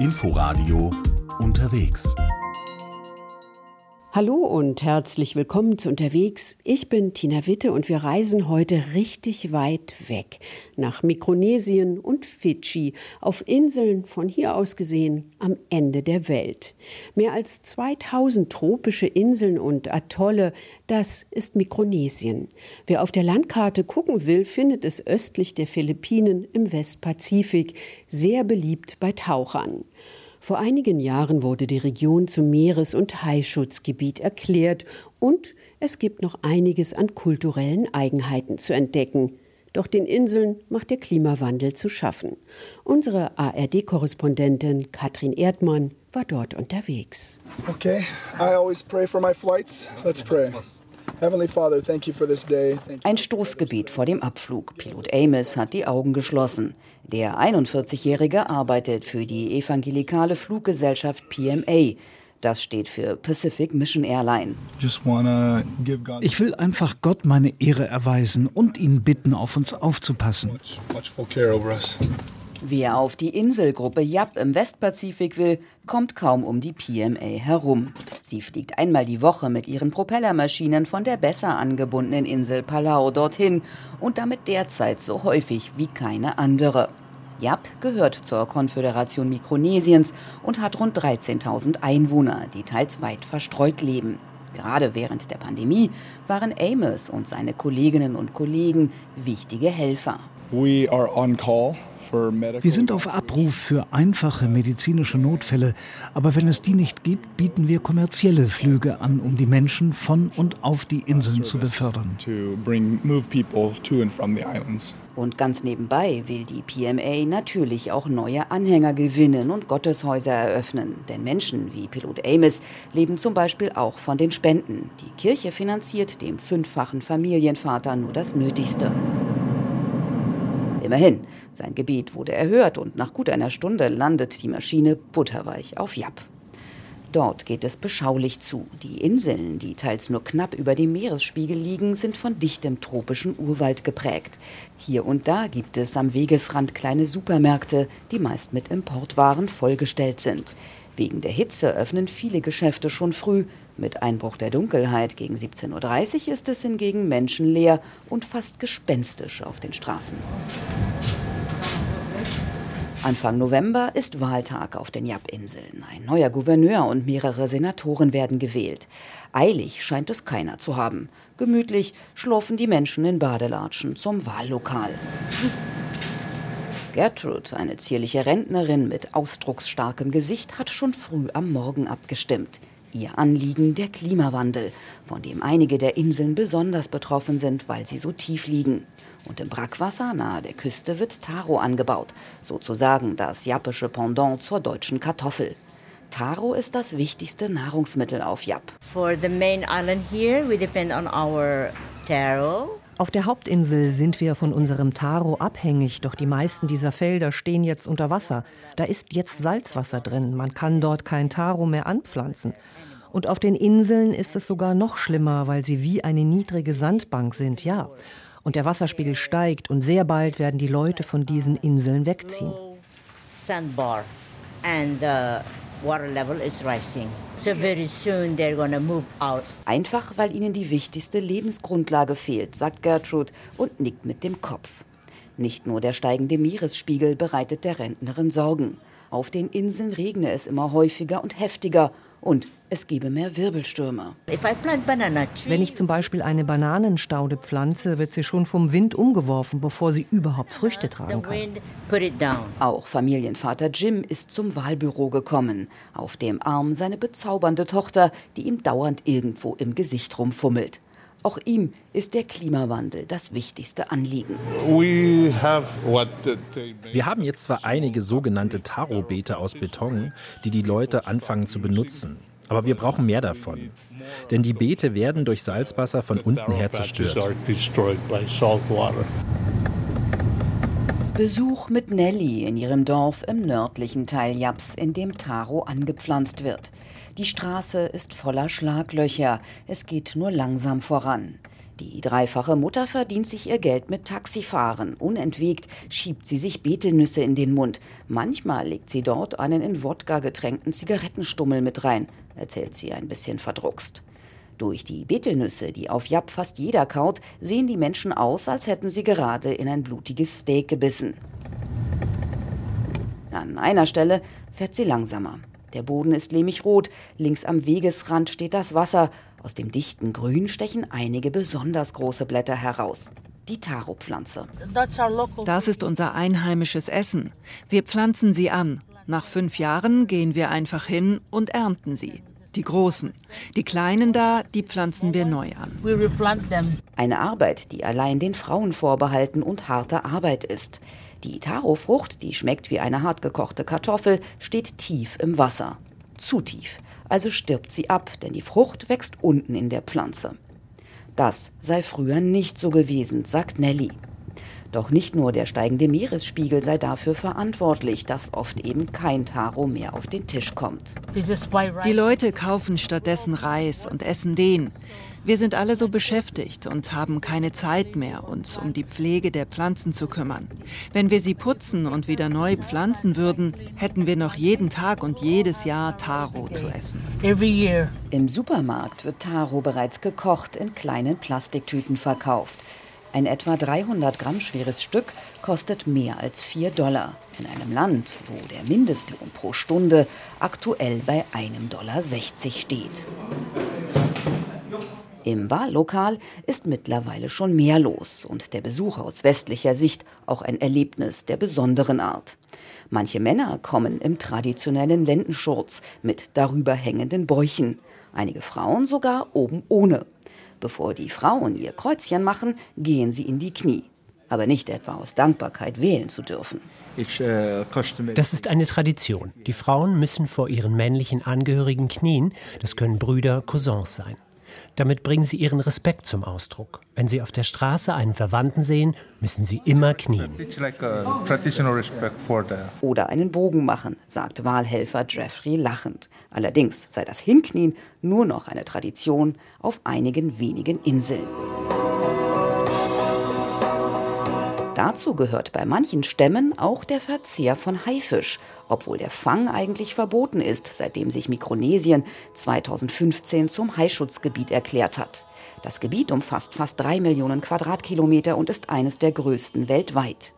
Inforadio unterwegs. Hallo und herzlich willkommen zu Unterwegs. Ich bin Tina Witte und wir reisen heute richtig weit weg nach Mikronesien und Fidschi auf Inseln von hier aus gesehen am Ende der Welt. Mehr als 2000 tropische Inseln und Atolle, das ist Mikronesien. Wer auf der Landkarte gucken will, findet es östlich der Philippinen im Westpazifik, sehr beliebt bei Tauchern. Vor einigen Jahren wurde die Region zum Meeres- und Haischutzgebiet erklärt und es gibt noch einiges an kulturellen Eigenheiten zu entdecken. Doch den Inseln macht der Klimawandel zu schaffen. Unsere ARD-Korrespondentin Katrin Erdmann war dort unterwegs. Okay, I always pray for my flights. Let's pray. Ein Stoßgebiet vor dem Abflug. Pilot Amos hat die Augen geschlossen. Der 41-Jährige arbeitet für die evangelikale Fluggesellschaft PMA. Das steht für Pacific Mission Airline. Ich will einfach Gott meine Ehre erweisen und ihn bitten, auf uns aufzupassen. Wer auf die Inselgruppe Yap im Westpazifik will, kommt kaum um die PMA herum. Sie fliegt einmal die Woche mit ihren Propellermaschinen von der besser angebundenen Insel Palau dorthin und damit derzeit so häufig wie keine andere. Yap gehört zur Konföderation Mikronesiens und hat rund 13.000 Einwohner, die teils weit verstreut leben. Gerade während der Pandemie waren Amos und seine Kolleginnen und Kollegen wichtige Helfer. We are on call wir sind auf Abruf für einfache medizinische Notfälle, aber wenn es die nicht gibt, bieten wir kommerzielle Flüge an, um die Menschen von und auf die Inseln zu befördern. Und ganz nebenbei will die PMA natürlich auch neue Anhänger gewinnen und Gotteshäuser eröffnen. Denn Menschen wie Pilot Amos leben zum Beispiel auch von den Spenden. Die Kirche finanziert dem fünffachen Familienvater nur das Nötigste. Immerhin, sein Gebet wurde erhört und nach gut einer Stunde landet die Maschine butterweich auf Yap. Dort geht es beschaulich zu. Die Inseln, die teils nur knapp über dem Meeresspiegel liegen, sind von dichtem tropischen Urwald geprägt. Hier und da gibt es am Wegesrand kleine Supermärkte, die meist mit Importwaren vollgestellt sind. Wegen der Hitze öffnen viele Geschäfte schon früh. Mit Einbruch der Dunkelheit gegen 17.30 Uhr ist es hingegen menschenleer und fast gespenstisch auf den Straßen. Anfang November ist Wahltag auf den Yap-Inseln. Ein neuer Gouverneur und mehrere Senatoren werden gewählt. Eilig scheint es keiner zu haben. Gemütlich schlurfen die Menschen in Badelatschen zum Wahllokal. Gertrude, eine zierliche Rentnerin mit ausdrucksstarkem Gesicht, hat schon früh am Morgen abgestimmt. Ihr Anliegen der Klimawandel, von dem einige der Inseln besonders betroffen sind, weil sie so tief liegen. Und im Brackwasser nahe der Küste wird Taro angebaut, sozusagen das jappische Pendant zur deutschen Kartoffel. Taro ist das wichtigste Nahrungsmittel auf Yap. For the main island here, we depend on our taro. Auf der Hauptinsel sind wir von unserem Taro abhängig, doch die meisten dieser Felder stehen jetzt unter Wasser. Da ist jetzt Salzwasser drin, man kann dort kein Taro mehr anpflanzen. Und auf den Inseln ist es sogar noch schlimmer, weil sie wie eine niedrige Sandbank sind, ja. Und der Wasserspiegel steigt und sehr bald werden die Leute von diesen Inseln wegziehen. Sandbar. And, uh water level is rising. So very soon they're gonna move out. Einfach weil ihnen die wichtigste Lebensgrundlage fehlt, sagt Gertrude und nickt mit dem Kopf. Nicht nur der steigende Meeresspiegel bereitet der Rentnerin Sorgen. Auf den Inseln regne es immer häufiger und heftiger und es gebe mehr Wirbelstürme. Wenn ich zum Beispiel eine Bananenstaude pflanze, wird sie schon vom Wind umgeworfen, bevor sie überhaupt Früchte tragen kann. Auch Familienvater Jim ist zum Wahlbüro gekommen. Auf dem Arm seine bezaubernde Tochter, die ihm dauernd irgendwo im Gesicht rumfummelt. Auch ihm ist der Klimawandel das wichtigste Anliegen. Wir haben jetzt zwar einige sogenannte Tarotbeete aus Beton, die die Leute anfangen zu benutzen. Aber wir brauchen mehr davon. Denn die Beete werden durch Salzwasser von unten her zerstört. Besuch mit Nelly in ihrem Dorf im nördlichen Teil Japs, in dem Taro angepflanzt wird. Die Straße ist voller Schlaglöcher. Es geht nur langsam voran. Die dreifache Mutter verdient sich ihr Geld mit Taxifahren. Unentwegt schiebt sie sich Betelnüsse in den Mund. Manchmal legt sie dort einen in Wodka getränkten Zigarettenstummel mit rein, erzählt sie ein bisschen verdruckst. Durch die Betelnüsse, die auf Japp fast jeder kaut, sehen die Menschen aus, als hätten sie gerade in ein blutiges Steak gebissen. An einer Stelle fährt sie langsamer. Der Boden ist lehmig rot, links am Wegesrand steht das Wasser, aus dem dichten Grün stechen einige besonders große Blätter heraus. Die Taro-Pflanze. Das ist unser einheimisches Essen. Wir pflanzen sie an. Nach fünf Jahren gehen wir einfach hin und ernten sie. Die großen. Die kleinen da, die pflanzen wir neu an. Eine Arbeit, die allein den Frauen vorbehalten und harte Arbeit ist. Die Taro-Frucht, die schmeckt wie eine hartgekochte Kartoffel, steht tief im Wasser. Zu tief. Also stirbt sie ab, denn die Frucht wächst unten in der Pflanze. Das sei früher nicht so gewesen, sagt Nelly. Doch nicht nur der steigende Meeresspiegel sei dafür verantwortlich, dass oft eben kein Taro mehr auf den Tisch kommt. Die Leute kaufen stattdessen Reis und essen den. Wir sind alle so beschäftigt und haben keine Zeit mehr, uns um die Pflege der Pflanzen zu kümmern. Wenn wir sie putzen und wieder neu pflanzen würden, hätten wir noch jeden Tag und jedes Jahr Taro zu essen. Im Supermarkt wird Taro bereits gekocht in kleinen Plastiktüten verkauft. Ein etwa 300 Gramm schweres Stück kostet mehr als 4 Dollar. In einem Land, wo der Mindestlohn pro Stunde aktuell bei 1,60 Dollar steht. Im Wahllokal ist mittlerweile schon mehr los und der Besuch aus westlicher Sicht auch ein Erlebnis der besonderen Art. Manche Männer kommen im traditionellen Lendenschurz mit darüber hängenden Bäuchen, einige Frauen sogar oben ohne. Bevor die Frauen ihr Kreuzchen machen, gehen sie in die Knie. Aber nicht etwa aus Dankbarkeit wählen zu dürfen. Das ist eine Tradition. Die Frauen müssen vor ihren männlichen Angehörigen knien. Das können Brüder, Cousins sein. Damit bringen sie ihren Respekt zum Ausdruck. Wenn sie auf der Straße einen Verwandten sehen, müssen sie immer knien. Oder einen Bogen machen, sagt Wahlhelfer Jeffrey lachend. Allerdings sei das Hinknien nur noch eine Tradition auf einigen wenigen Inseln. Dazu gehört bei manchen Stämmen auch der Verzehr von Haifisch, obwohl der Fang eigentlich verboten ist, seitdem sich Mikronesien 2015 zum Haischutzgebiet erklärt hat. Das Gebiet umfasst fast drei Millionen Quadratkilometer und ist eines der größten weltweit.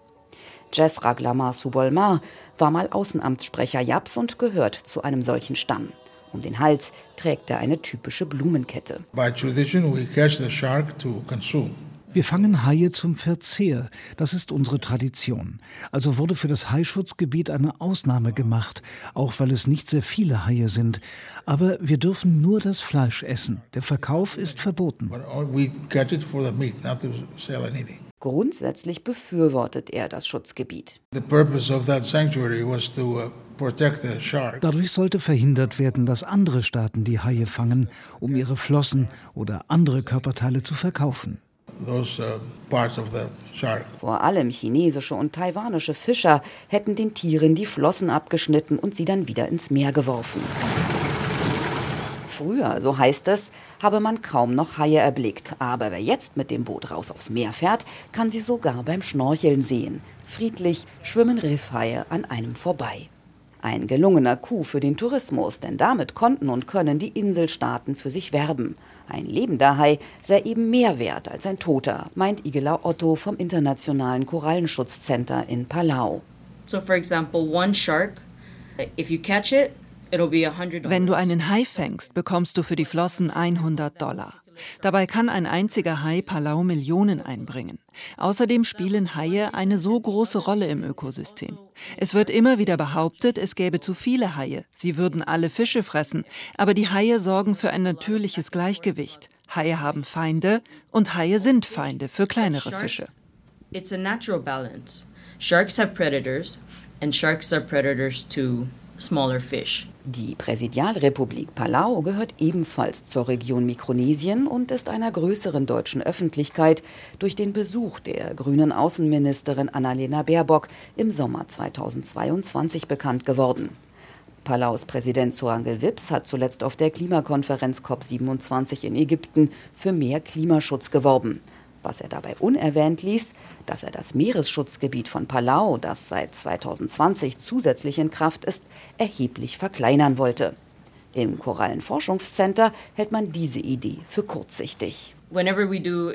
Jess Raglamar Subolmar war mal Außenamtssprecher Japs und gehört zu einem solchen Stamm. Um den Hals trägt er eine typische Blumenkette. By tradition we catch the shark to consume. Wir fangen Haie zum Verzehr. Das ist unsere Tradition. Also wurde für das Haischutzgebiet eine Ausnahme gemacht, auch weil es nicht sehr viele Haie sind. Aber wir dürfen nur das Fleisch essen. Der Verkauf ist verboten. Grundsätzlich befürwortet er das Schutzgebiet. Uh, Dadurch sollte verhindert werden, dass andere Staaten die Haie fangen, um ihre Flossen oder andere Körperteile zu verkaufen. Uh, Vor allem chinesische und taiwanische Fischer hätten den Tieren die Flossen abgeschnitten und sie dann wieder ins Meer geworfen. Früher, so heißt es, habe man kaum noch Haie erblickt. Aber wer jetzt mit dem Boot raus aufs Meer fährt, kann sie sogar beim Schnorcheln sehen. Friedlich schwimmen Riffhaie an einem vorbei. Ein gelungener Coup für den Tourismus, denn damit konnten und können die Inselstaaten für sich werben. Ein lebender Hai sei eben mehr wert als ein toter, meint Igela Otto vom Internationalen Korallenschutzzentrum in Palau. So for example, one shark, if you catch it, wenn du einen Hai fängst, bekommst du für die Flossen 100 Dollar. Dabei kann ein einziger Hai Palau Millionen einbringen. Außerdem spielen Haie eine so große Rolle im Ökosystem. Es wird immer wieder behauptet, es gäbe zu viele Haie. Sie würden alle Fische fressen. Aber die Haie sorgen für ein natürliches Gleichgewicht. Haie haben Feinde und Haie sind Feinde für kleinere Fische. It's a natural balance. Sharks have predators and sharks are predators to smaller fish. Die Präsidialrepublik Palau gehört ebenfalls zur Region Mikronesien und ist einer größeren deutschen Öffentlichkeit durch den Besuch der grünen Außenministerin Annalena Baerbock im Sommer 2022 bekannt geworden. Palaus Präsident Soangel Wips hat zuletzt auf der Klimakonferenz COP27 in Ägypten für mehr Klimaschutz geworben. Was er dabei unerwähnt ließ, dass er das Meeresschutzgebiet von Palau, das seit 2020 zusätzlich in Kraft ist, erheblich verkleinern wollte. Im Korallenforschungscenter hält man diese Idee für kurzsichtig. Whenever we do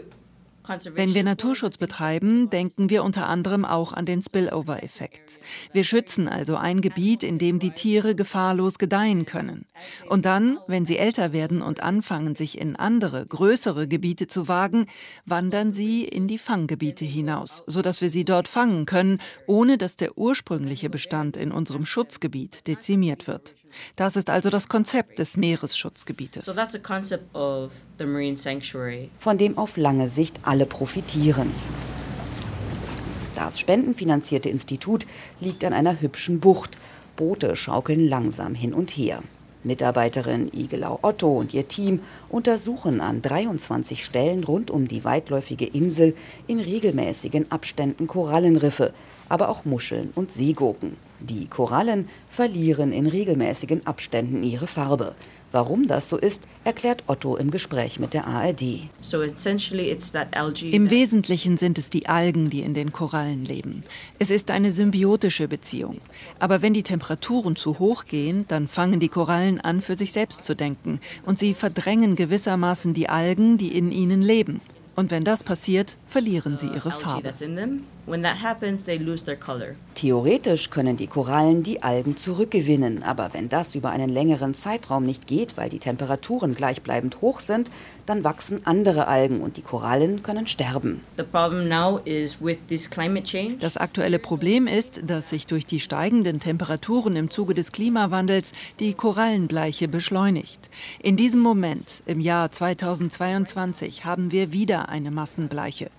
wenn wir Naturschutz betreiben, denken wir unter anderem auch an den Spillover-Effekt. Wir schützen also ein Gebiet, in dem die Tiere gefahrlos gedeihen können. Und dann, wenn sie älter werden und anfangen, sich in andere, größere Gebiete zu wagen, wandern sie in die Fanggebiete hinaus, sodass wir sie dort fangen können, ohne dass der ursprüngliche Bestand in unserem Schutzgebiet dezimiert wird. Das ist also das Konzept des Meeresschutzgebietes. Von dem auf lange Sicht alle profitieren. Das spendenfinanzierte Institut liegt an einer hübschen Bucht. Boote schaukeln langsam hin und her. Mitarbeiterin Igelau Otto und ihr Team untersuchen an 23 Stellen rund um die weitläufige Insel in regelmäßigen Abständen Korallenriffe, aber auch Muscheln und Seegurken. Die Korallen verlieren in regelmäßigen Abständen ihre Farbe. Warum das so ist, erklärt Otto im Gespräch mit der ARD. Im Wesentlichen sind es die Algen, die in den Korallen leben. Es ist eine symbiotische Beziehung. Aber wenn die Temperaturen zu hoch gehen, dann fangen die Korallen an, für sich selbst zu denken. Und sie verdrängen gewissermaßen die Algen, die in ihnen leben. Und wenn das passiert, verlieren sie ihre Farbe. Theoretisch können die Korallen die Algen zurückgewinnen, aber wenn das über einen längeren Zeitraum nicht geht, weil die Temperaturen gleichbleibend hoch sind, dann wachsen andere Algen und die Korallen können sterben. Das aktuelle Problem ist, dass sich durch die steigenden Temperaturen im Zuge des Klimawandels die Korallenbleiche beschleunigt. In diesem Moment, im Jahr 2022, haben wir wieder eine Massenbleiche.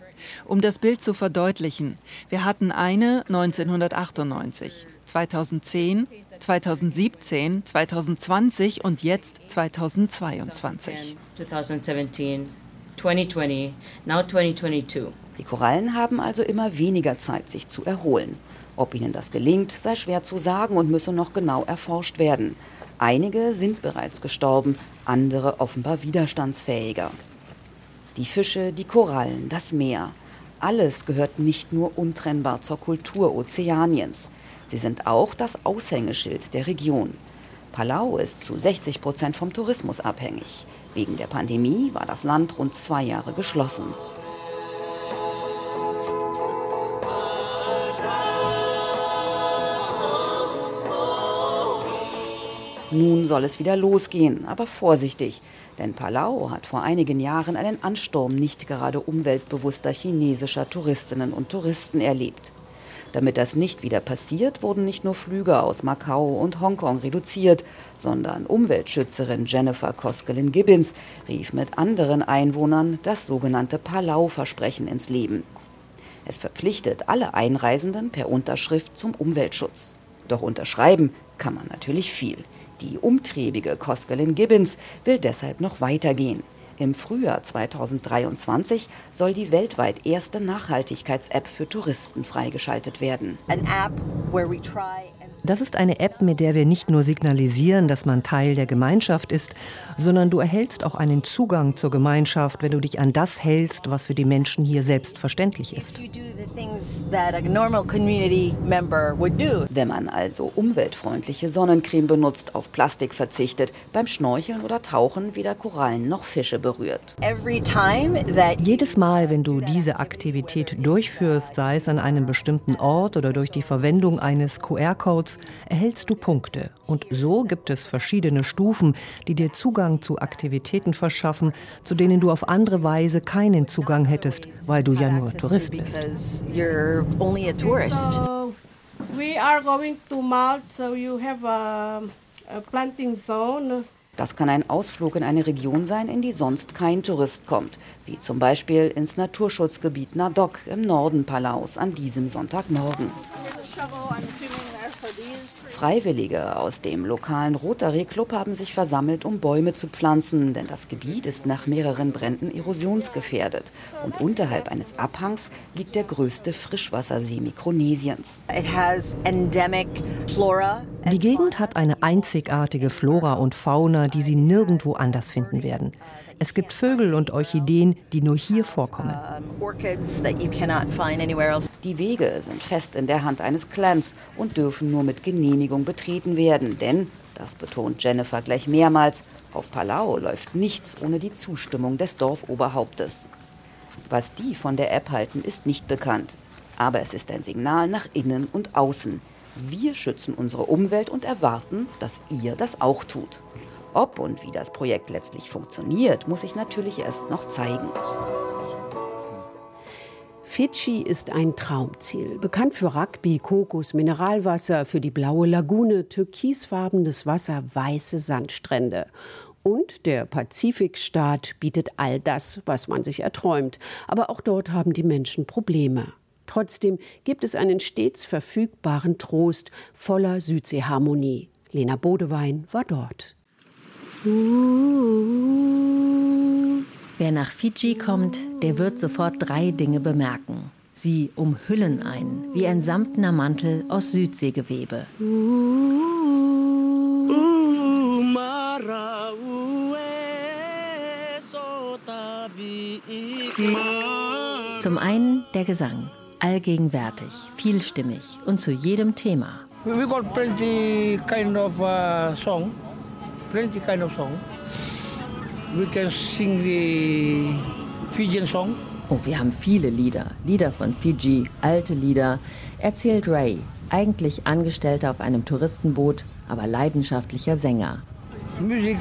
Um das Bild zu verdeutlichen, wir hatten eine 1998, 2010, 2017, 2020 und jetzt 2022. 2017, 2020, now 2022. Die Korallen haben also immer weniger Zeit, sich zu erholen. Ob ihnen das gelingt, sei schwer zu sagen und müsse noch genau erforscht werden. Einige sind bereits gestorben, andere offenbar widerstandsfähiger. Die Fische, die Korallen, das Meer. Alles gehört nicht nur untrennbar zur Kultur Ozeaniens. Sie sind auch das Aushängeschild der Region. Palau ist zu 60 Prozent vom Tourismus abhängig. Wegen der Pandemie war das Land rund zwei Jahre geschlossen. Nun soll es wieder losgehen, aber vorsichtig, denn Palau hat vor einigen Jahren einen Ansturm nicht gerade umweltbewusster chinesischer Touristinnen und Touristen erlebt. Damit das nicht wieder passiert, wurden nicht nur Flüge aus Macau und Hongkong reduziert, sondern Umweltschützerin Jennifer Koskelin-Gibbons rief mit anderen Einwohnern das sogenannte Palau-Versprechen ins Leben. Es verpflichtet alle Einreisenden per Unterschrift zum Umweltschutz. Doch unterschreiben kann man natürlich viel. Die umtriebige Koskelin Gibbons will deshalb noch weitergehen. Im Frühjahr 2023 soll die weltweit erste Nachhaltigkeits-App für Touristen freigeschaltet werden. Das ist eine App, mit der wir nicht nur signalisieren, dass man Teil der Gemeinschaft ist, sondern du erhältst auch einen Zugang zur Gemeinschaft, wenn du dich an das hältst, was für die Menschen hier selbstverständlich ist. Wenn man also umweltfreundliche Sonnencreme benutzt, auf Plastik verzichtet, beim Schnorcheln oder Tauchen weder Korallen noch Fische berührt. Jedes Mal, wenn du diese Aktivität durchführst, sei es an einem bestimmten Ort oder durch die Verwendung eines QR-Codes, erhältst du Punkte. Und so gibt es verschiedene Stufen, die dir Zugang zu Aktivitäten verschaffen, zu denen du auf andere Weise keinen Zugang hättest, weil du ja nur Tourist bist. we are going to Malt, so you have a, a planting zone. Das kann ein Ausflug in eine Region sein, in die sonst kein Tourist kommt, wie zum Beispiel ins Naturschutzgebiet Nadok im Norden Palaus an diesem Sonntagmorgen. Freiwillige aus dem lokalen Rotary Club haben sich versammelt, um Bäume zu pflanzen, denn das Gebiet ist nach mehreren Bränden erosionsgefährdet. Und unterhalb eines Abhangs liegt der größte Frischwassersee Mikronesiens. Die Gegend hat eine einzigartige Flora und Fauna, die Sie nirgendwo anders finden werden. Es gibt Vögel und Orchideen, die nur hier vorkommen. Die Wege sind fest in der Hand eines Clams und dürfen nur mit Genehmigung betreten werden, denn, das betont Jennifer gleich mehrmals, auf Palau läuft nichts ohne die Zustimmung des Dorfoberhauptes. Was die von der App halten, ist nicht bekannt. Aber es ist ein Signal nach innen und außen. Wir schützen unsere Umwelt und erwarten, dass ihr das auch tut. Ob und wie das Projekt letztlich funktioniert, muss sich natürlich erst noch zeigen. Fidschi ist ein Traumziel. Bekannt für Rugby, Kokos, Mineralwasser, für die blaue Lagune, türkisfarbenes Wasser, weiße Sandstrände. Und der Pazifikstaat bietet all das, was man sich erträumt. Aber auch dort haben die Menschen Probleme. Trotzdem gibt es einen stets verfügbaren Trost voller Südseeharmonie. Lena Bodewein war dort. Wer nach Fidschi kommt, der wird sofort drei Dinge bemerken. Sie umhüllen einen wie ein samtner Mantel aus Südseegewebe. Zum einen der Gesang, allgegenwärtig, vielstimmig und zu jedem Thema. We got plenty kind of uh, song plenty kind of song. We can sing the Fijian song. Oh, wir haben viele Lieder. Lieder von Fiji, alte Lieder. Erzählt Ray, eigentlich Angestellter auf einem Touristenboot, aber leidenschaftlicher Sänger. Music,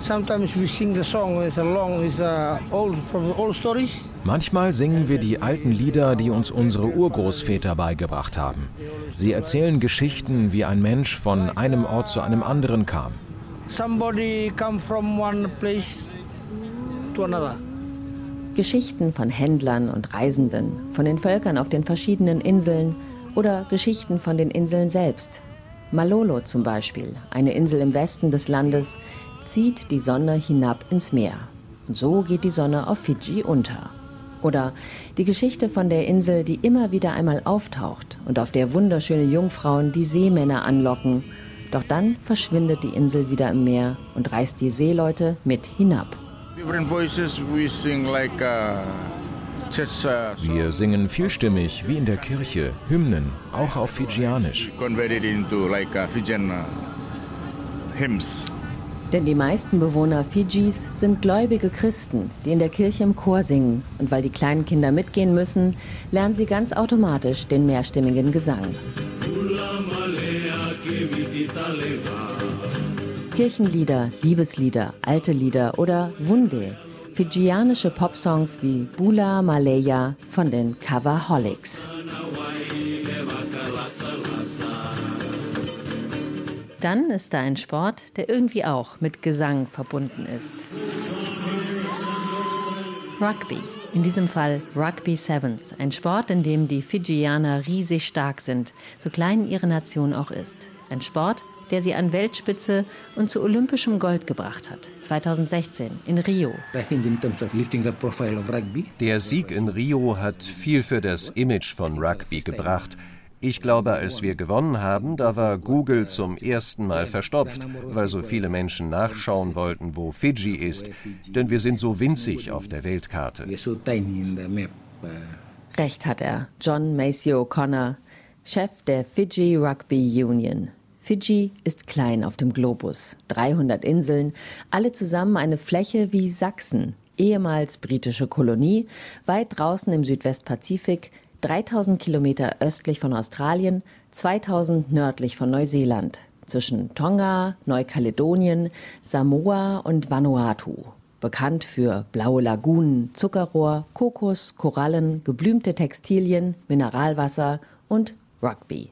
sometimes we sing the song, it's a long, it's a old, from the old stories. Manchmal singen wir die alten Lieder, die uns unsere Urgroßväter beigebracht haben. Sie erzählen Geschichten, wie ein Mensch von einem Ort zu einem anderen kam somebody come from one place to another. Geschichten von Händlern und Reisenden, von den Völkern auf den verschiedenen Inseln oder Geschichten von den Inseln selbst. Malolo zum Beispiel, eine Insel im Westen des Landes, zieht die Sonne hinab ins Meer. Und so geht die Sonne auf Fidschi unter. Oder die Geschichte von der Insel, die immer wieder einmal auftaucht und auf der wunderschöne Jungfrauen die Seemänner anlocken doch dann verschwindet die Insel wieder im Meer und reißt die Seeleute mit hinab. Uh, Wir singen vielstimmig wie in der Kirche, Hymnen, auch auf Fijianisch. Uh, Denn die meisten Bewohner Fidschis sind gläubige Christen, die in der Kirche im Chor singen. Und weil die kleinen Kinder mitgehen müssen, lernen sie ganz automatisch den mehrstimmigen Gesang. Kirchenlieder, Liebeslieder, alte Lieder oder Wunde, fidschianische Popsongs wie Bula Malaya von den Coverholics. Dann ist da ein Sport, der irgendwie auch mit Gesang verbunden ist. Rugby. In diesem Fall Rugby Sevens, ein Sport, in dem die Fidschianer riesig stark sind, so klein ihre Nation auch ist. Ein Sport, der sie an Weltspitze und zu olympischem Gold gebracht hat. 2016 in Rio. Der Sieg in Rio hat viel für das Image von Rugby gebracht. Ich glaube, als wir gewonnen haben, da war Google zum ersten Mal verstopft, weil so viele Menschen nachschauen wollten, wo Fiji ist. Denn wir sind so winzig auf der Weltkarte. Recht hat er, John Macy O'Connor, Chef der Fiji Rugby Union. Fidschi ist klein auf dem Globus. 300 Inseln, alle zusammen eine Fläche wie Sachsen, ehemals britische Kolonie, weit draußen im Südwestpazifik, 3000 Kilometer östlich von Australien, 2000 nördlich von Neuseeland, zwischen Tonga, Neukaledonien, Samoa und Vanuatu. Bekannt für blaue Lagunen, Zuckerrohr, Kokos, Korallen, geblümte Textilien, Mineralwasser und Rugby.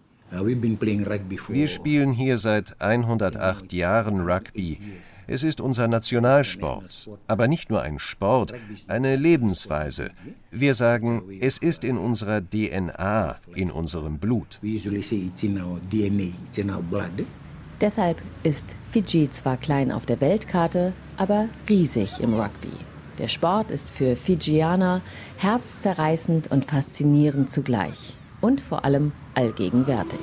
Wir spielen hier seit 108 Jahren Rugby. Es ist unser Nationalsport, aber nicht nur ein Sport, eine Lebensweise. Wir sagen, es ist in unserer DNA, in unserem Blut. Deshalb ist Fiji zwar klein auf der Weltkarte, aber riesig im Rugby. Der Sport ist für Fijianer herzzerreißend und faszinierend zugleich und vor allem allgegenwärtig.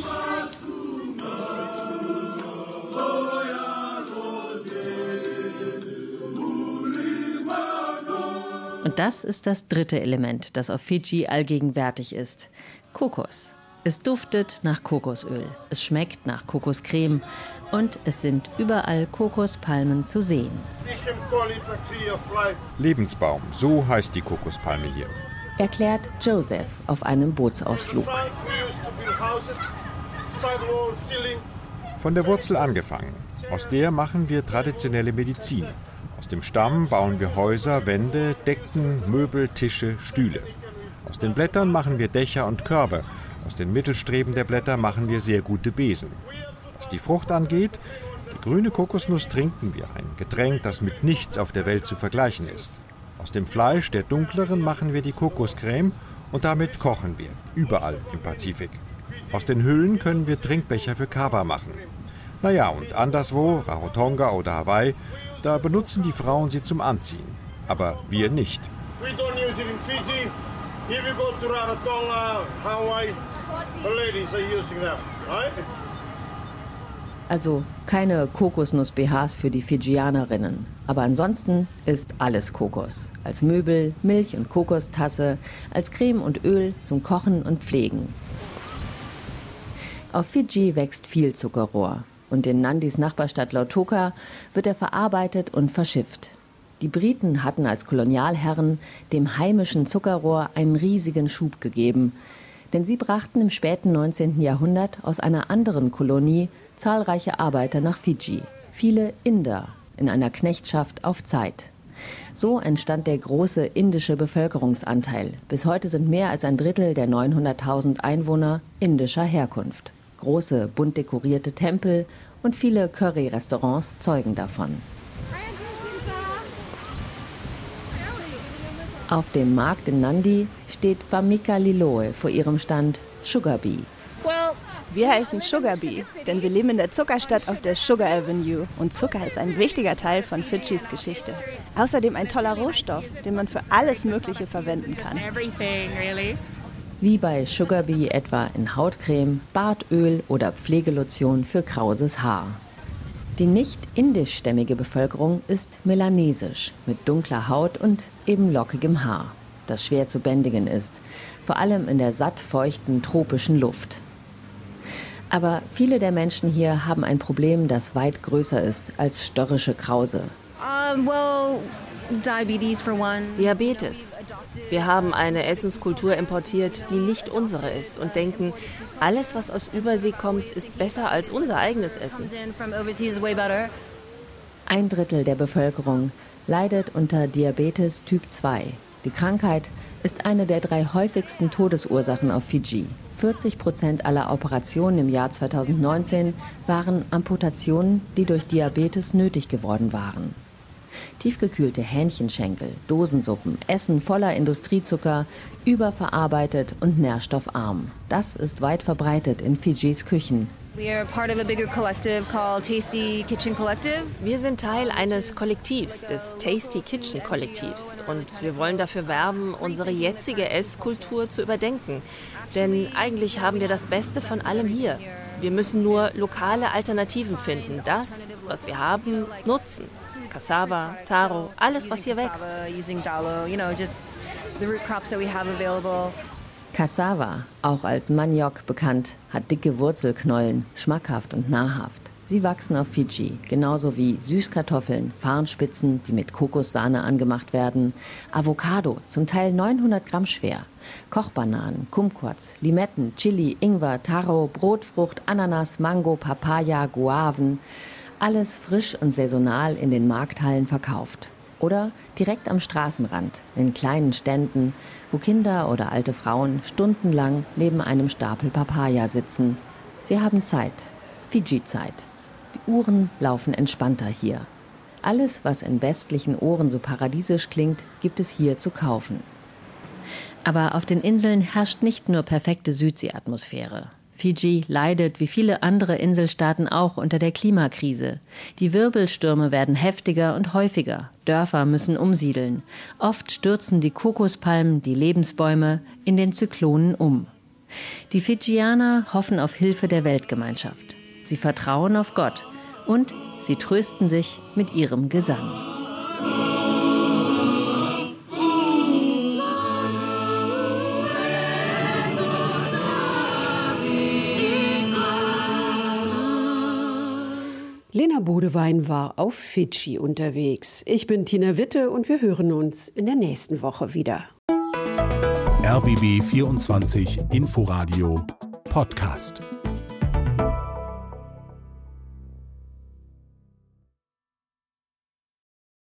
Und das ist das dritte Element, das auf Fiji allgegenwärtig ist. Kokos. Es duftet nach Kokosöl, es schmeckt nach Kokoscreme und es sind überall Kokospalmen zu sehen. Lebensbaum, so heißt die Kokospalme hier erklärt Joseph auf einem Bootsausflug. Von der Wurzel angefangen. Aus der machen wir traditionelle Medizin. Aus dem Stamm bauen wir Häuser, Wände, Decken, Möbel, Tische, Stühle. Aus den Blättern machen wir Dächer und Körbe. Aus den Mittelstreben der Blätter machen wir sehr gute Besen. Was die Frucht angeht, die grüne Kokosnuss trinken wir, ein Getränk, das mit nichts auf der Welt zu vergleichen ist. Aus dem Fleisch der dunkleren machen wir die Kokoscreme und damit kochen wir, überall im Pazifik. Aus den Hüllen können wir Trinkbecher für Kava machen. Naja, und anderswo, Rarotonga oder Hawaii, da benutzen die Frauen sie zum Anziehen. Aber wir nicht. We don't use it in Fiji. If you go to Rarotonga, Hawaii, the ladies are using them, right? Also keine Kokosnuss-BHs für die Fijianerinnen. Aber ansonsten ist alles Kokos. Als Möbel, Milch- und Kokostasse, als Creme und Öl zum Kochen und Pflegen. Auf Fiji wächst viel Zuckerrohr. Und in Nandis Nachbarstadt Lautoka wird er verarbeitet und verschifft. Die Briten hatten als Kolonialherren dem heimischen Zuckerrohr einen riesigen Schub gegeben, denn sie brachten im späten 19. Jahrhundert aus einer anderen Kolonie zahlreiche Arbeiter nach Fidschi, viele Inder in einer Knechtschaft auf Zeit. So entstand der große indische Bevölkerungsanteil. Bis heute sind mehr als ein Drittel der 900.000 Einwohner indischer Herkunft. Große, bunt dekorierte Tempel und viele Curry-Restaurants zeugen davon. Auf dem Markt in Nandi steht Famika Liloe vor ihrem Stand Sugar Bee. Wir heißen Sugar Bee, denn wir leben in der Zuckerstadt auf der Sugar Avenue und Zucker ist ein wichtiger Teil von Fidschis Geschichte. Außerdem ein toller Rohstoff, den man für alles Mögliche verwenden kann. Wie bei Sugar Bee etwa in Hautcreme, Bartöl oder Pflegelotion für krauses Haar. Die nicht indischstämmige Bevölkerung ist melanesisch, mit dunkler Haut und eben lockigem Haar, das schwer zu bändigen ist, vor allem in der satt feuchten tropischen Luft. Aber viele der Menschen hier haben ein Problem, das weit größer ist als störrische Krause. Diabetes. Wir haben eine Essenskultur importiert, die nicht unsere ist und denken, alles, was aus Übersee kommt, ist besser als unser eigenes Essen. Ein Drittel der Bevölkerung leidet unter Diabetes Typ 2. Die Krankheit ist eine der drei häufigsten Todesursachen auf Fiji. 40 Prozent aller Operationen im Jahr 2019 waren Amputationen, die durch Diabetes nötig geworden waren. Tiefgekühlte Hähnchenschenkel, Dosensuppen, Essen voller Industriezucker, überverarbeitet und nährstoffarm. Das ist weit verbreitet in Fijis Küchen. Wir sind Teil eines Kollektivs, des Tasty Kitchen Kollektivs. Und wir wollen dafür werben, unsere jetzige Esskultur zu überdenken. Denn eigentlich haben wir das Beste von allem hier. Wir müssen nur lokale Alternativen finden. Das, was wir haben, nutzen. Cassava, Taro, alles, was hier wächst. Cassava, auch als Maniok bekannt, hat dicke Wurzelknollen, schmackhaft und nahrhaft. Sie wachsen auf Fiji, genauso wie Süßkartoffeln, Farnspitzen, die mit Kokossahne angemacht werden, Avocado, zum Teil 900 Gramm schwer, Kochbananen, Kumquats, Limetten, Chili, Ingwer, Taro, Brotfrucht, Ananas, Mango, Papaya, Guaven, alles frisch und saisonal in den Markthallen verkauft. Oder direkt am Straßenrand, in kleinen Ständen, wo Kinder oder alte Frauen stundenlang neben einem Stapel Papaya sitzen Sie haben Zeit, Fiji-Zeit. Die Uhren laufen entspannter hier. Alles, was in westlichen Ohren so paradiesisch klingt, gibt es hier zu kaufen. Aber auf den Inseln herrscht nicht nur perfekte Südseeatmosphäre. Fiji leidet wie viele andere Inselstaaten auch unter der Klimakrise. Die Wirbelstürme werden heftiger und häufiger. Dörfer müssen umsiedeln. Oft stürzen die Kokospalmen, die Lebensbäume, in den Zyklonen um. Die Fijianer hoffen auf Hilfe der Weltgemeinschaft. Sie vertrauen auf Gott und sie trösten sich mit ihrem Gesang. Lena Bodewein war auf Fidschi unterwegs. Ich bin Tina Witte und wir hören uns in der nächsten Woche wieder. RBB 24 Inforadio Podcast.